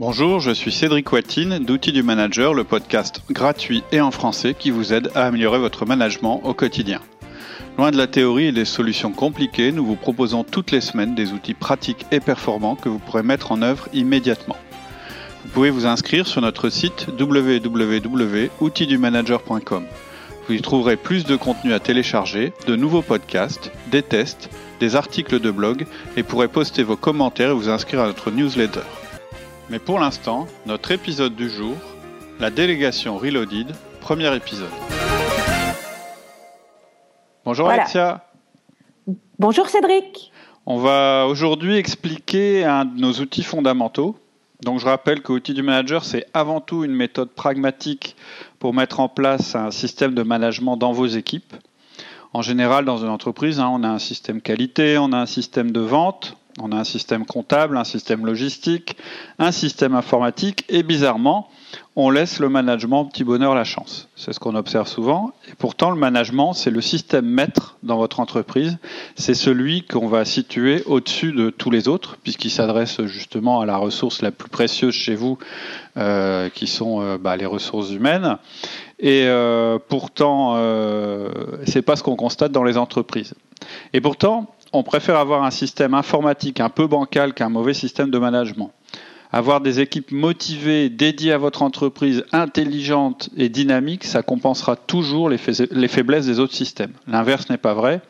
Bonjour, je suis Cédric Watine d'Outils du Manager, le podcast gratuit et en français qui vous aide à améliorer votre management au quotidien. Loin de la théorie et des solutions compliquées, nous vous proposons toutes les semaines des outils pratiques et performants que vous pourrez mettre en œuvre immédiatement. Vous pouvez vous inscrire sur notre site www.outildumanager.com. Vous y trouverez plus de contenu à télécharger, de nouveaux podcasts, des tests, des articles de blog et pourrez poster vos commentaires et vous inscrire à notre newsletter. Mais pour l'instant, notre épisode du jour, la délégation Reloaded, premier épisode. Bonjour Voilà. Alexia. Bonjour Cédric. On va aujourd'hui expliquer un de nos outils fondamentaux. Donc je rappelle que Outil du Manager, c'est avant tout une méthode pragmatique pour mettre en place un système de management dans vos équipes. En général, dans une entreprise, hein, on a un système qualité, on a un système de vente, on a un système comptable, un système logistique, un système informatique et bizarrement, on laisse le management petit bonheur la chance. C'est ce qu'on observe souvent. Et pourtant, le management, c'est le système maître dans votre entreprise. C'est celui qu'on va situer au-dessus de tous les autres, puisqu'il s'adresse justement à la ressource la plus précieuse chez vous, euh, qui sont euh, bah, les ressources humaines. Et euh, pourtant, euh, c'est pas ce qu'on constate dans les entreprises. Et pourtant, on préfère avoir un système informatique un peu bancal qu'un mauvais système de management. Avoir des équipes motivées, dédiées à votre entreprise, intelligentes et dynamiques, ça compensera toujours les, faiblesses des autres systèmes. L'inverse n'est pas vrai.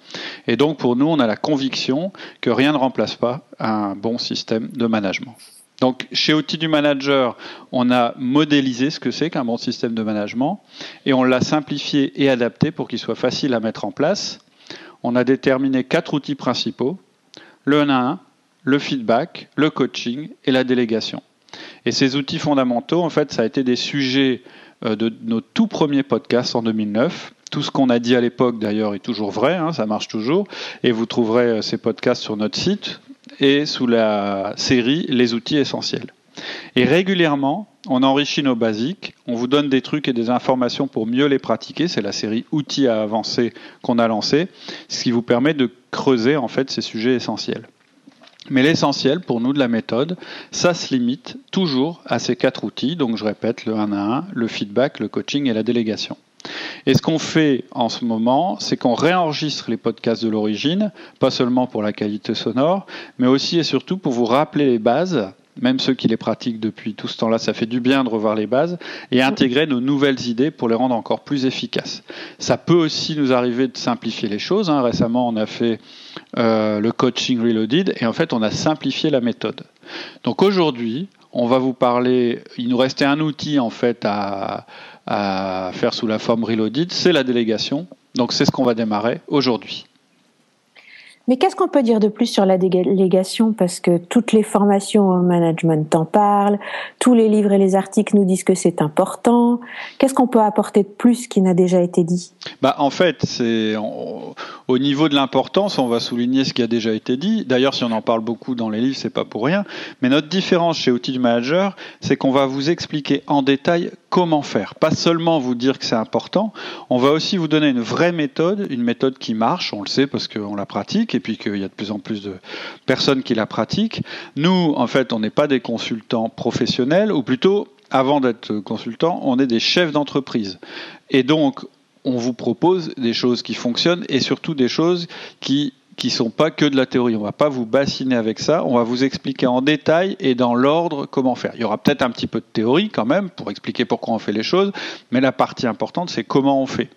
Et donc, pour nous, on a la conviction que rien ne remplace pas un bon système de management. Donc, chez Outils du Manager, on a modélisé ce que c'est qu'un bon système de management et on l'a simplifié et adapté pour qu'il soit facile à mettre en place. On a déterminé quatre outils principaux le 1 à 1, le feedback, le coaching et la délégation. Et ces outils fondamentaux, en fait, ça a été des sujets euh, de nos tout premiers podcasts en 2009. Tout ce qu'on a dit à l'époque, d'ailleurs, est toujours vrai, hein, ça marche toujours. Et vous trouverez euh, ces podcasts sur notre site et sous la série Les outils essentiels. Et régulièrement, on enrichit nos basiques, on vous donne des trucs et des informations pour mieux les pratiquer. C'est la série Outils à avancer qu'on a lancée, ce qui vous permet de creuser en fait ces sujets essentiels. Mais l'essentiel pour nous de la méthode, ça se limite toujours à ces quatre outils. Donc je répète, le 1 à 1, le feedback, le coaching et la délégation. Et ce qu'on fait en ce moment, c'est qu'on réenregistre les podcasts de l'origine, pas seulement pour la qualité sonore, mais aussi et surtout pour vous rappeler les bases, même ceux qui les pratiquent depuis tout ce temps-là, ça fait du bien de revoir les bases, et intégrer nos nouvelles idées pour les rendre encore plus efficaces. Ça peut aussi nous arriver de simplifier les choses. hein. Récemment, on a fait euh, le coaching reloaded, et en fait, on a simplifié la méthode. Donc aujourd'hui, on va vous parler, il nous restait un outil en fait à, à faire sous la forme reloaded, c'est la délégation. Donc c'est ce qu'on va démarrer aujourd'hui. Mais qu'est-ce qu'on peut dire de plus sur la délégation? Parce que toutes les formations au management en parlent, tous les livres et les articles nous disent que c'est important. Qu'est-ce qu'on peut apporter de plus qui n'a déjà été dit? Bah, en fait, c'est au niveau de l'importance, on va souligner ce qui a déjà été dit. D'ailleurs, si on en parle beaucoup dans les livres, c'est pas pour rien. Mais notre différence chez Outils du Manager, c'est qu'on va vous expliquer en détail comment faire. Pas seulement vous dire que c'est important, on va aussi vous donner une vraie méthode, une méthode qui marche, on le sait parce qu'on la pratique et puis qu'il y a de plus en plus de personnes qui la pratiquent. Nous, en fait, on n'est pas des consultants professionnels, ou plutôt, avant d'être consultants, on est des chefs d'entreprise. Et donc, on vous propose des choses qui fonctionnent et surtout des choses qui qui sont pas que de la théorie. On va pas vous bassiner avec ça. On va vous expliquer en détail et dans l'ordre comment faire. Il y aura peut-être un petit peu de théorie quand même pour expliquer pourquoi on fait les choses, mais la partie importante c'est comment on fait.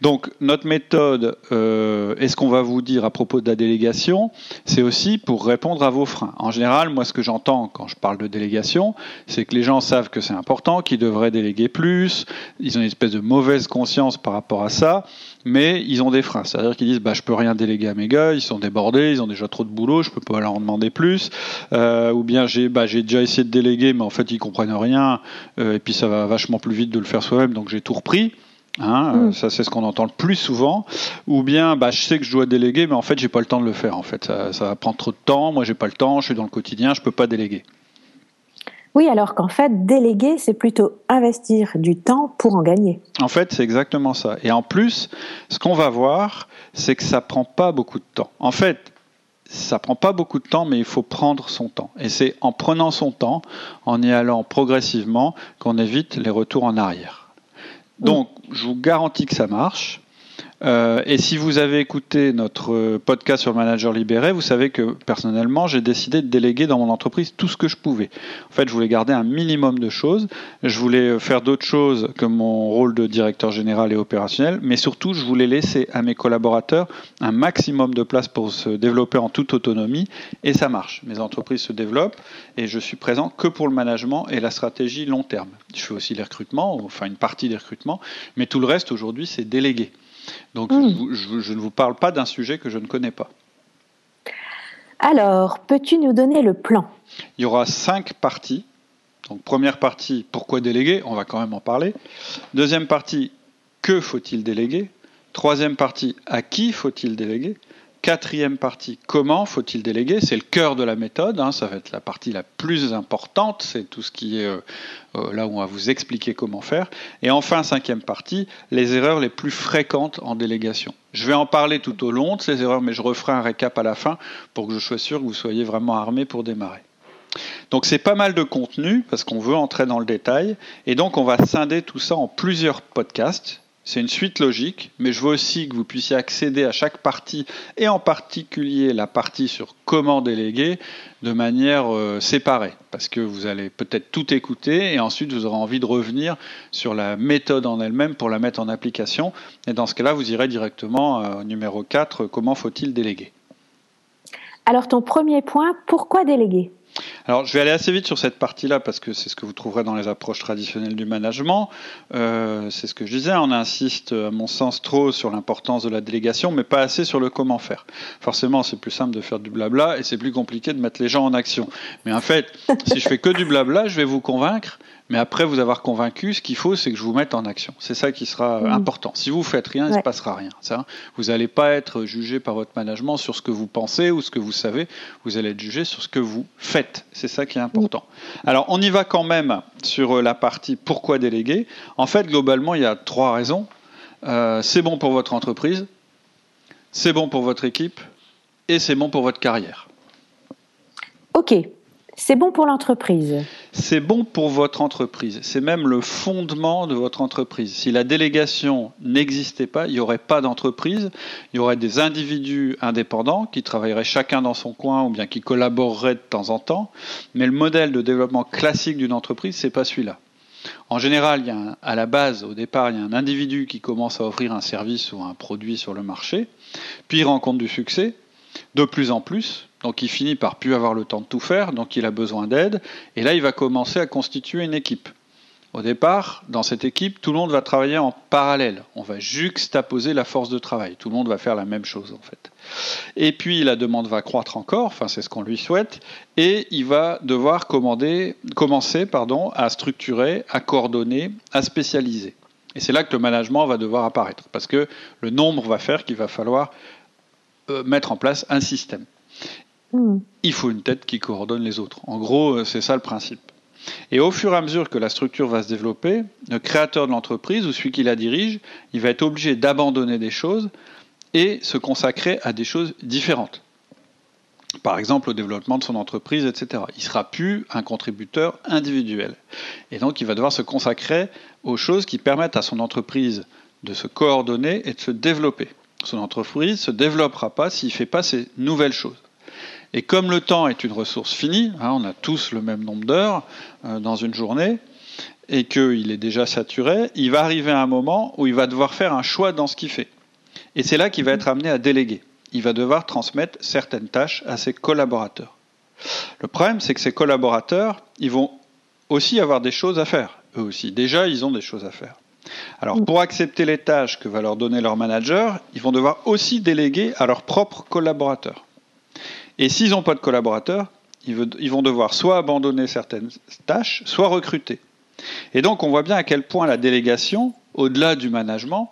Donc notre méthode euh, et ce qu'on va vous dire à propos de la délégation, c'est aussi pour répondre à vos freins. En général, moi ce que j'entends quand je parle de délégation, c'est que les gens savent que c'est important, qu'ils devraient déléguer plus, ils ont une espèce de mauvaise conscience par rapport à ça, mais ils ont des freins. C'est-à-dire qu'ils disent bah je peux rien déléguer à mes gars, ils sont débordés, ils ont déjà trop de boulot, je peux pas leur en demander plus, Euh, ou bien j'ai bah, déjà essayé de déléguer, mais en fait ils comprennent rien, euh, et puis ça va vachement plus vite de le faire soi-même, donc j'ai tout repris. Hein, euh, Ça, c'est ce qu'on entend le plus souvent. Ou bien, bah, je sais que je dois déléguer, mais en fait, j'ai pas le temps de le faire. En fait, ça, ça va prendre trop de temps. Moi, j'ai pas le temps. Je suis dans le quotidien. Je peux pas déléguer. Oui, alors qu'en fait, déléguer, c'est plutôt investir du temps pour en gagner. En fait, c'est exactement ça. Et en plus, ce qu'on va voir, c'est que ça prend pas beaucoup de temps. En fait, ça prend pas beaucoup de temps, mais il faut prendre son temps. Et c'est en prenant son temps, en y allant progressivement, qu'on évite les retours en arrière. Donc, je vous garantis que ça marche. Euh, et si vous avez écouté notre podcast sur le manager libéré, vous savez que personnellement, j'ai décidé de déléguer dans mon entreprise tout ce que je pouvais. En fait, je voulais garder un minimum de choses. Je voulais faire d'autres choses que mon rôle de directeur général et opérationnel, mais surtout, je voulais laisser à mes collaborateurs un maximum de place pour se développer en toute autonomie. Et ça marche. Mes entreprises se développent et je suis présent que pour le management et la stratégie long terme. Je fais aussi les recrutements, enfin une partie des recrutements, mais tout le reste aujourd'hui, c'est délégué. Donc hmm. je, ne vous parle pas d'un sujet que je ne connais pas. Alors, peux-tu nous donner le plan? Il y aura cinq parties. Donc première partie, pourquoi déléguer? On va quand même en parler. Deuxième partie, que faut-il déléguer? Troisième partie, à qui faut-il déléguer? Quatrième partie, comment faut-il déléguer? C'est le cœur de la méthode, hein, ça va être la partie la plus importante, c'est tout ce qui est euh, euh, là où on va vous expliquer comment faire. Et enfin, cinquième partie, les erreurs les plus fréquentes en délégation. Je vais en parler tout au long de ces erreurs, mais je referai un récap à la fin pour que je sois sûr que vous soyez vraiment armés pour démarrer. Donc c'est pas mal de contenu parce qu'on veut entrer dans le détail et donc on va scinder tout ça en plusieurs podcasts c'est une suite logique, mais je veux aussi que vous puissiez accéder à chaque partie, et en particulier la partie sur comment déléguer, de manière euh, séparée, parce que vous allez peut-être tout écouter, et ensuite vous aurez envie de revenir sur la méthode en elle-même pour la mettre en application, et dans ce cas-là, vous irez directement euh, au numéro 4, comment faut-il déléguer? Alors ton premier point, pourquoi déléguer? Alors, je vais aller assez vite sur cette partie-là parce que c'est ce que vous trouverez dans les approches traditionnelles du management. Euh, c'est ce que je disais, on insiste, à mon sens, trop sur l'importance de la délégation, mais pas assez sur le comment faire. Forcément, c'est plus simple de faire du blabla et c'est plus compliqué de mettre les gens en action. Mais en fait, si je fais que du blabla, je vais vous convaincre, mais après vous avoir convaincu, ce qu'il faut, c'est que je vous mette en action. C'est ça qui sera mm. important. Si vous faites rien, il ne se passera rien. Ça, vous n'allez pas être jugé par votre management sur ce que vous pensez ou ce que vous savez. Vous allez être jugé sur ce que vous faites. C'est ça qui est important. Mm. Alors, on y va quand même sur euh, la partie pourquoi déléguer? En fait, globalement, il y a trois raisons. Euh, c'est bon pour votre entreprise, c'est bon pour votre équipe et c'est bon pour votre carrière. Ok. C'est bon pour l'entreprise. C'est bon pour votre entreprise. C'est même le fondement de votre entreprise. Si la délégation n'existait pas, il n'y aurait pas d'entreprise. Il y aurait des individus indépendants qui travailleraient chacun dans son coin ou bien qui collaboreraient de temps en temps. Mais le modèle de développement classique d'une entreprise, c'est pas celui-là. En général, à la base, au départ, il y a un individu qui commence à offrir un service ou un produit sur le marché, puis il rencontre du succès, de plus en plus, donc il finit par plus avoir le temps de tout faire, donc il a besoin d'aide, et là il va commencer à constituer une équipe. Au départ, dans cette équipe, tout le monde va travailler en parallèle. On va juxtaposer la force de travail. Tout le monde va faire la même chose en fait. Et puis la demande va croître encore, enfin c'est ce qu'on lui souhaite, et il va devoir commander, commencer à structurer, à coordonner, à spécialiser. Et c'est là que le management va devoir apparaître, parce que le nombre va faire qu'il va falloir mettre en place un système. Hmm. Il faut une tête qui coordonne les autres. En gros, euh, c'est ça le principe. Et au fur et à mesure que la structure va se développer, le créateur de l'entreprise ou celui qui la dirige, il va être obligé d'abandonner des choses et se consacrer à des choses différentes. Par exemple, au développement de son entreprise, etc. Il ne sera plus un contributeur individuel. Et donc, il va devoir se consacrer aux choses qui permettent à son entreprise de se coordonner et de se développer. Son entreprise se développera pas s'il ne fait pas ces nouvelles choses. Et comme le temps est une ressource finie, hein, on a tous le même nombre d'heures euh, dans une journée, et qu'il est déjà saturé, il va arriver à un moment où il va devoir faire un choix dans ce qu'il fait. Et c'est là qu'il va être amené à déléguer. Il va devoir transmettre certaines tâches à ses collaborateurs. Le problème, c'est que ces collaborateurs, ils vont aussi avoir des choses à faire. Eux aussi. Déjà, ils ont des choses à faire. Alors, pour accepter les tâches que va leur donner leur manager, ils vont devoir aussi déléguer à leurs propres collaborateurs. Et s'ils n'ont pas de collaborateurs, ils vont devoir soit abandonner certaines tâches, soit recruter. Et donc on voit bien à quel point la délégation, au-delà du management,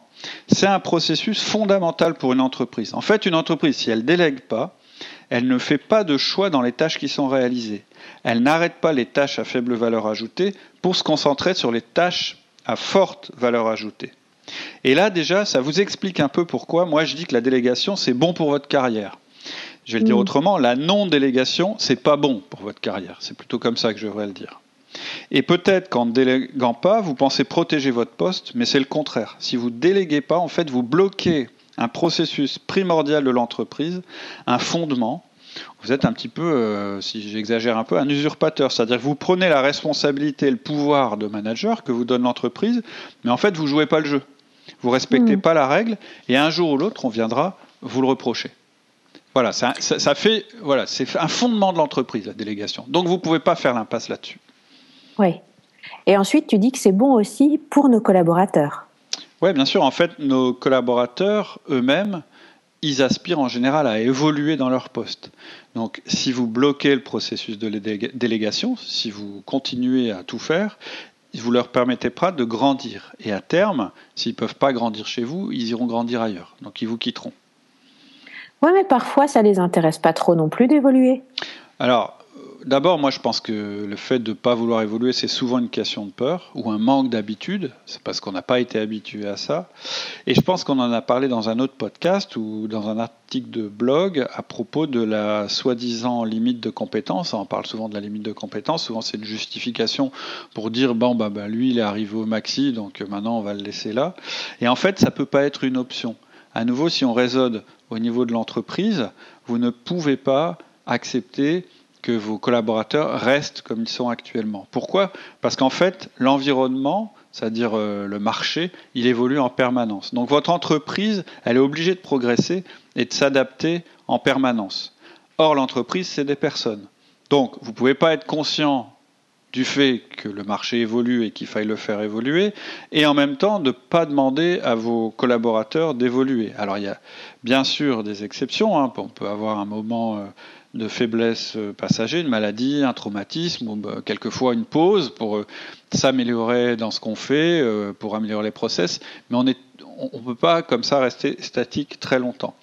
c'est un processus fondamental pour une entreprise. En fait, une entreprise, si elle ne délègue pas, elle ne fait pas de choix dans les tâches qui sont réalisées. Elle n'arrête pas les tâches à faible valeur ajoutée pour se concentrer sur les tâches à forte valeur ajoutée. Et là, déjà, ça vous explique un peu pourquoi moi je dis que la délégation, c'est bon pour votre carrière. Je vais le dire mm. autrement, la non-délégation, c'est pas bon pour votre carrière. C'est plutôt comme ça que je devrais le dire. Et peut-être qu'en ne déléguant pas, vous pensez protéger votre poste, mais c'est le contraire. Si vous déléguez pas, en fait, vous bloquez un processus primordial de l'entreprise, un fondement. Vous êtes un petit peu, euh, si j'exagère un peu, un usurpateur. C'est-à-dire que vous prenez la responsabilité, le pouvoir de manager que vous donne l'entreprise, mais en fait, vous jouez pas le jeu. Vous respectez mm. pas la règle, et un jour ou l'autre, on viendra vous le reprocher. Voilà, ça, fait, voilà, c'est un fondement de l'entreprise, la délégation. Donc vous ne pouvez pas faire l'impasse là-dessus. Oui. Et ensuite, tu dis que c'est bon aussi pour nos collaborateurs. Oui, bien sûr. En fait, nos collaborateurs eux-mêmes, ils aspirent en général à évoluer dans leur poste. Donc, si vous bloquez le processus de délégation, si vous continuez à tout faire, vous leur permettez pas de grandir. Et à terme, s'ils ne peuvent pas grandir chez vous, ils iront grandir ailleurs. Donc, ils vous quitteront. Oui, mais parfois, ça les intéresse pas trop non plus d'évoluer. Alors, d'abord, moi, je pense que le fait de ne pas vouloir évoluer, c'est souvent une question de peur ou un manque d'habitude. C'est parce qu'on n'a pas été habitué à ça. Et je pense qu'on en a parlé dans un autre podcast ou dans un article de blog à propos de la soi-disant limite de compétence. On parle souvent de la limite de compétence. Souvent, c'est une justification pour dire bon, bah, bah, lui, il est arrivé au maxi, donc maintenant, on va le laisser là. Et en fait, ça peut pas être une option. À nouveau, si on raisonne au niveau de l'entreprise, vous ne pouvez pas accepter que vos collaborateurs restent comme ils sont actuellement. Pourquoi? Parce qu'en fait, l'environnement, c'est-à-dire euh, le marché, il évolue en permanence. Donc votre entreprise, elle est obligée de progresser et de s'adapter en permanence. Or, l'entreprise, c'est des personnes. Donc, vous ne pouvez pas être conscient du fait que le marché évolue et qu'il faille le faire évoluer, et en même temps de ne pas demander à vos collaborateurs d'évoluer. Alors il y a bien sûr des exceptions, hein. on peut avoir un moment euh, de faiblesse euh, passager, une maladie, un traumatisme, ou bah, quelquefois une pause pour euh, s'améliorer dans ce qu'on fait, pour améliorer les process, mais on ne on peut pas comme ça rester statique très longtemps.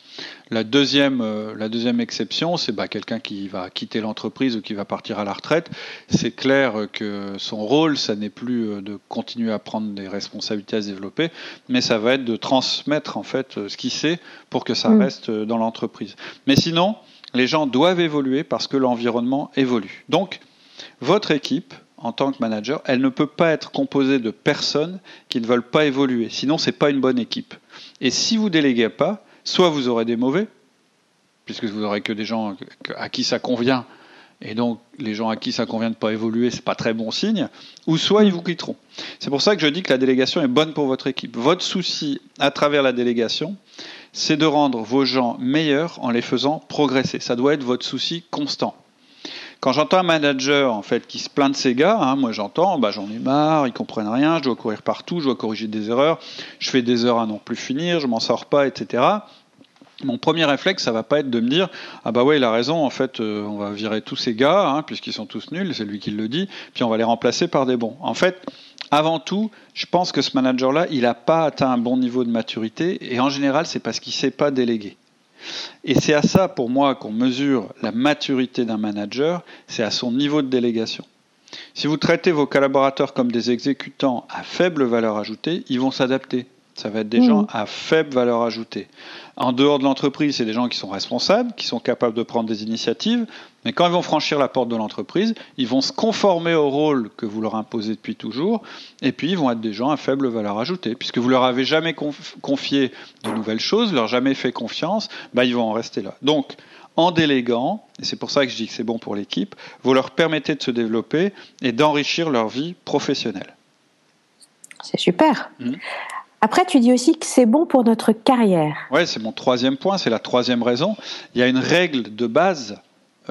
La deuxième, euh, la deuxième exception, c'est bah, quelqu'un qui va quitter l'entreprise ou qui va partir à la retraite. C'est clair que son rôle, ça n'est plus euh, de continuer à prendre des responsabilités à se développer, mais ça va être de transmettre en fait euh, ce qu'il sait pour que ça mm. reste dans l'entreprise. Mais sinon, les gens doivent évoluer parce que l'environnement évolue. Donc, votre équipe, en tant que manager, elle ne peut pas être composée de personnes qui ne veulent pas évoluer. Sinon, ce n'est pas une bonne équipe. Et si vous déléguez pas, soit vous aurez des mauvais, puisque vous aurez que des gens à qui ça convient, et donc les gens à qui ça convient de ne pas évoluer, c'est pas très bon signe, ou soit ils vous quitteront. C'est pour ça que je dis que la délégation est bonne pour votre équipe. Votre souci à travers la délégation, c'est de rendre vos gens meilleurs en les faisant progresser. Ça doit être votre souci constant. Quand j'entends un manager en fait qui se plaint de ses gars, hein, moi j'entends, bah, j'en ai marre, ils comprennent rien, je dois courir partout, je dois corriger des erreurs, je fais des heures à non plus finir, je m'en sors pas, etc. Mon premier réflexe, ça va pas être de me dire ah bah ouais il a raison en fait euh, on va virer tous ces gars hein, puisqu'ils sont tous nuls c'est lui qui le dit puis on va les remplacer par des bons. En fait avant tout je pense que ce manager là il n'a pas atteint un bon niveau de maturité et en général c'est parce qu'il sait pas déléguer. Et c'est à ça, pour moi, qu'on mesure la maturité d'un manager, c'est à son niveau de délégation. Si vous traitez vos collaborateurs comme des exécutants à faible valeur ajoutée, ils vont s'adapter. Ça va être des gens à faible valeur ajoutée. En dehors de l'entreprise, c'est des gens qui sont responsables, qui sont capables de prendre des initiatives, mais quand ils vont franchir la porte de l'entreprise, ils vont se conformer au rôle que vous leur imposez depuis toujours, et puis ils vont être des gens à faible valeur ajoutée, puisque vous leur avez jamais confié de nouvelles choses, leur jamais fait confiance, bah, ils vont en rester là. Donc, en déléguant, et c'est pour ça que je dis que c'est bon pour l'équipe, vous leur permettez de se développer et d'enrichir leur vie professionnelle. C'est super. Mmh. Après, tu dis aussi que c'est bon pour notre carrière. Oui, c'est mon troisième point, c'est la troisième raison. Il y a une règle de base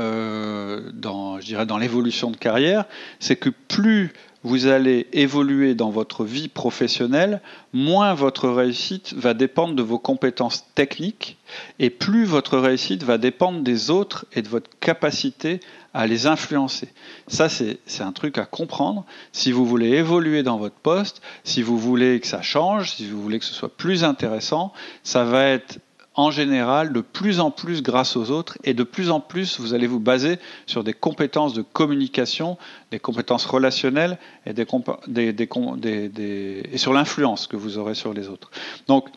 euh, dans, dans l'évolution de carrière, c'est que plus vous allez évoluer dans votre vie professionnelle, moins votre réussite va dépendre de vos compétences techniques et plus votre réussite va dépendre des autres et de votre capacité à les influencer. Ça, c'est un truc à comprendre. Si vous voulez évoluer dans votre poste, si vous voulez que ça change, si vous voulez que ce soit plus intéressant, ça va être en général de plus en plus grâce aux autres et de plus en plus vous allez vous baser sur des compétences de communication, des compétences relationnelles et, des, des, des, et sur l'influence que vous aurez sur les autres. Donc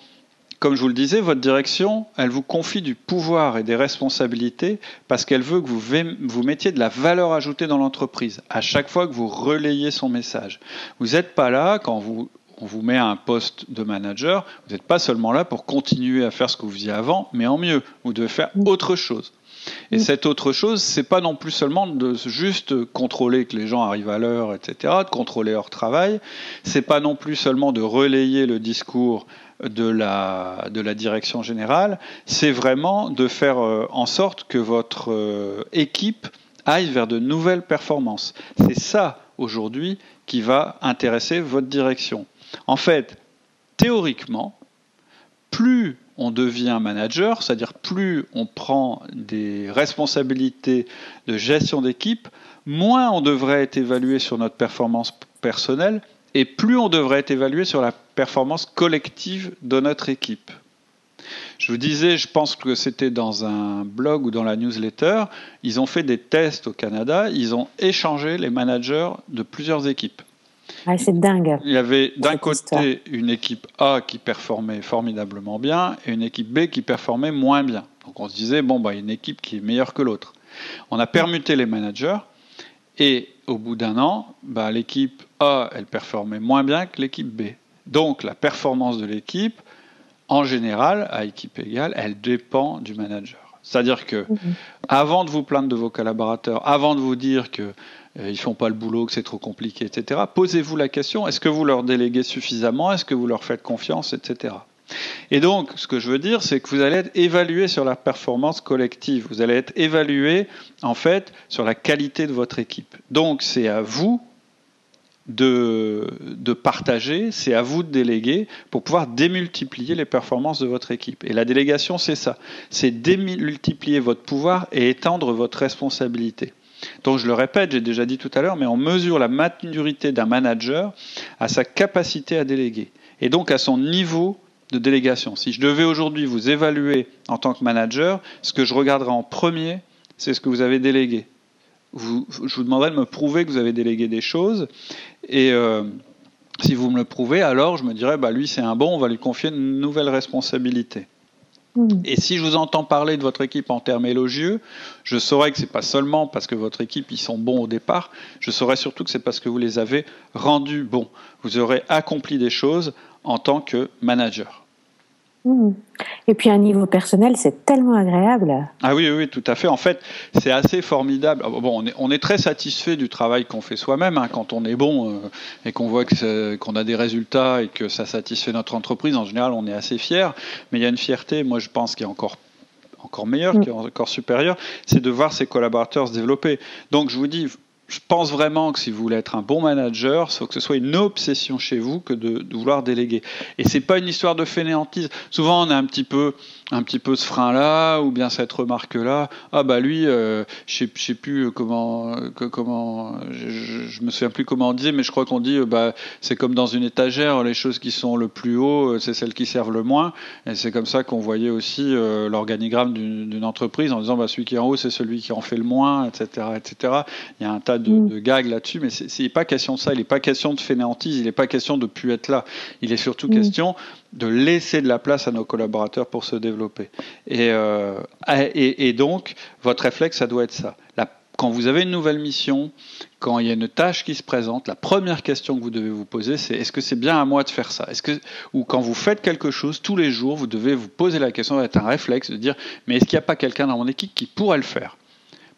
comme je vous le disais, votre direction, elle vous confie du pouvoir et des responsabilités parce qu'elle veut que vous, vous mettiez de la valeur ajoutée dans l'entreprise à chaque fois que vous relayez son message. Vous n'êtes pas là quand vous on vous met à un poste de manager, vous n'êtes pas seulement là pour continuer à faire ce que vous faisiez avant, mais en mieux. Vous devez faire autre chose. Et cette autre chose, c'est pas non plus seulement de juste contrôler que les gens arrivent à l'heure, etc., de contrôler leur travail. C'est pas non plus seulement de relayer le discours de la, de la direction générale. C'est vraiment de faire euh, en sorte que votre euh, équipe aille vers de nouvelles performances. C'est ça aujourd'hui qui va intéresser votre direction. En fait, théoriquement, plus on devient manager, c'est-à-dire plus on prend des responsabilités de gestion d'équipe, moins on devrait être évalué sur notre performance personnelle et plus on devrait être évalué sur la performance collective de notre équipe. Je vous disais, je pense que c'était dans un blog ou dans la newsletter, ils ont fait des tests au Canada, ils ont échangé les managers de plusieurs équipes. Ah, c'est dingue. Il y avait d'un côté une équipe A qui performait formidablement bien et une équipe B qui performait moins bien. Donc on se disait, bon, bah, il y a une équipe qui est meilleure que l'autre. On a permuté les managers et au bout d'un an, bah, l'équipe A, elle performait moins bien que l'équipe B. Donc la performance de l'équipe, en général, à équipe égale, elle dépend du manager. C'est-à-dire que, mhm. avant de vous plaindre de vos collaborateurs, avant de vous dire que euh, ils font pas le boulot, que c'est trop compliqué, etc. Posez-vous la question est-ce que vous leur déléguez suffisamment? Est-ce que vous leur faites confiance, etc. Et donc, ce que je veux dire, c'est que vous allez être évalué sur la performance collective. Vous allez être évalué, en fait, sur la qualité de votre équipe. Donc, c'est à vous de, de partager, c'est à vous de déléguer pour pouvoir démultiplier les performances de votre équipe. Et la délégation, c'est ça. C'est démultiplier votre pouvoir et étendre votre responsabilité. Donc je le répète, j'ai déjà dit tout à l'heure, mais on mesure la maturité d'un manager à sa capacité à déléguer et donc à son niveau de délégation. Si je devais aujourd'hui vous évaluer en tant que manager, ce que je regarderai en premier, c'est ce que vous avez délégué. je vous demanderai de me prouver que vous avez délégué des choses et euh, si vous me le prouvez, alors je me dirais, bah, lui c'est un bon, on va lui confier une nouvelle responsabilité. Mm. Et si je vous entends parler de votre équipe en termes élogieux, je saurais que c'est pas seulement parce que votre équipe ils sont bons au départ, je saurais surtout que c'est parce que vous les avez rendus bons. Vous aurez accompli des choses en tant que manager. Mm. Et puis un niveau personnel, c'est tellement agréable. Ah oui, oui, tout à fait. En fait, c'est assez formidable. Ah, bon, on est, très satisfait du travail qu'on fait soi-même hein, quand on est bon euh, et qu'on voit qu'on a des résultats et que ça satisfait notre entreprise. En général, on est assez fier. Mais il y a une fierté, moi, je pense, qui est encore encore meilleure, mm. qui est encore supérieure, c'est de voir ses collaborateurs se développer. Donc, je vous dis, je pense vraiment que si vous voulez être un bon manager, il faut que ce soit une obsession chez vous que de, vouloir déléguer. Et c'est pas une histoire de fainéantise. Souvent, on a un petit peu, un petit peu ce frein-là, ou bien cette remarque-là. Ah bah lui, euh, je sais, sais plus comment, comment, je, me souviens plus comment on disait, mais je crois qu'on dit, euh, bah c'est comme dans une étagère, les choses qui sont le plus haut, euh, c'est celles qui servent le moins. Et c'est comme ça qu'on voyait aussi l'organigramme d'une entreprise en disant, bah celui qui est en haut, c'est celui qui en fait le moins, etc., etc. Il y a un tas de, mm. de gags là-dessus, mais c'est pas question de ça. Il n'est pas question de fainéantise. Il n'est pas question de plus être là. Il est surtout mm. question de laisser de la place à nos collaborateurs pour se développer. Et, euh, et, et donc, votre réflexe, ça doit être ça. La, quand vous avez une nouvelle mission, quand il y a une tâche qui se présente, la première question que vous devez vous poser, c'est est-ce que c'est bien à moi de faire ça? Est-ce que ou quand vous faites quelque chose tous les jours, vous devez vous poser la question, être un réflexe de dire mais est-ce qu'il n'y a pas quelqu'un dans mon équipe qui pourrait le faire?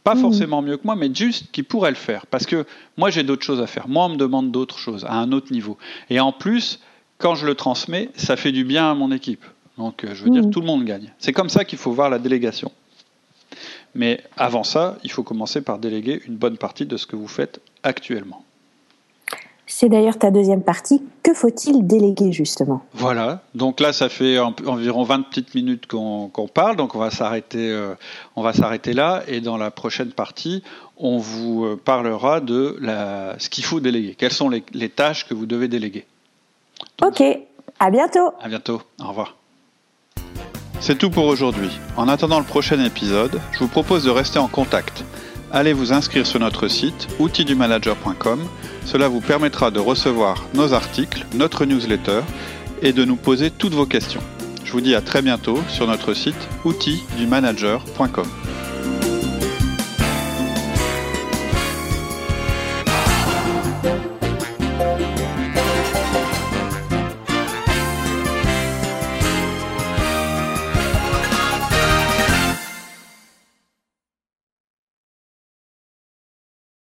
Pas mmh. forcément mieux que moi, mais juste qui pourrait le faire. Parce que moi, j'ai d'autres choses à faire. Moi, on me demande d'autres choses, à un autre niveau. Et en plus, quand je le transmets, ça fait du bien à mon équipe. Donc, euh, je veux dire, mmh. tout le monde gagne. C'est comme ça qu'il faut voir la délégation. Mais avant ça, il faut commencer par déléguer une bonne partie de ce que vous faites actuellement. C'est d'ailleurs ta deuxième partie. Que faut-il déléguer justement? Voilà. Donc là, ça fait environ 20 petites minutes qu'on parle. Donc on va s'arrêter, euh, on va s'arrêter là. Et dans la prochaine partie, on vous euh, parlera de la, ce qu'il faut déléguer. Quelles sont les, tâches que vous devez déléguer? Ok. À bientôt. À bientôt. Au revoir. C'est tout pour aujourd'hui. En attendant le prochain épisode, je vous propose de rester en contact. Allez vous inscrire sur notre site outildumanager.com cela vous permettra de recevoir nos articles, notre newsletter et de nous poser toutes vos questions. Je vous dis à très bientôt sur notre site outildumanager.com.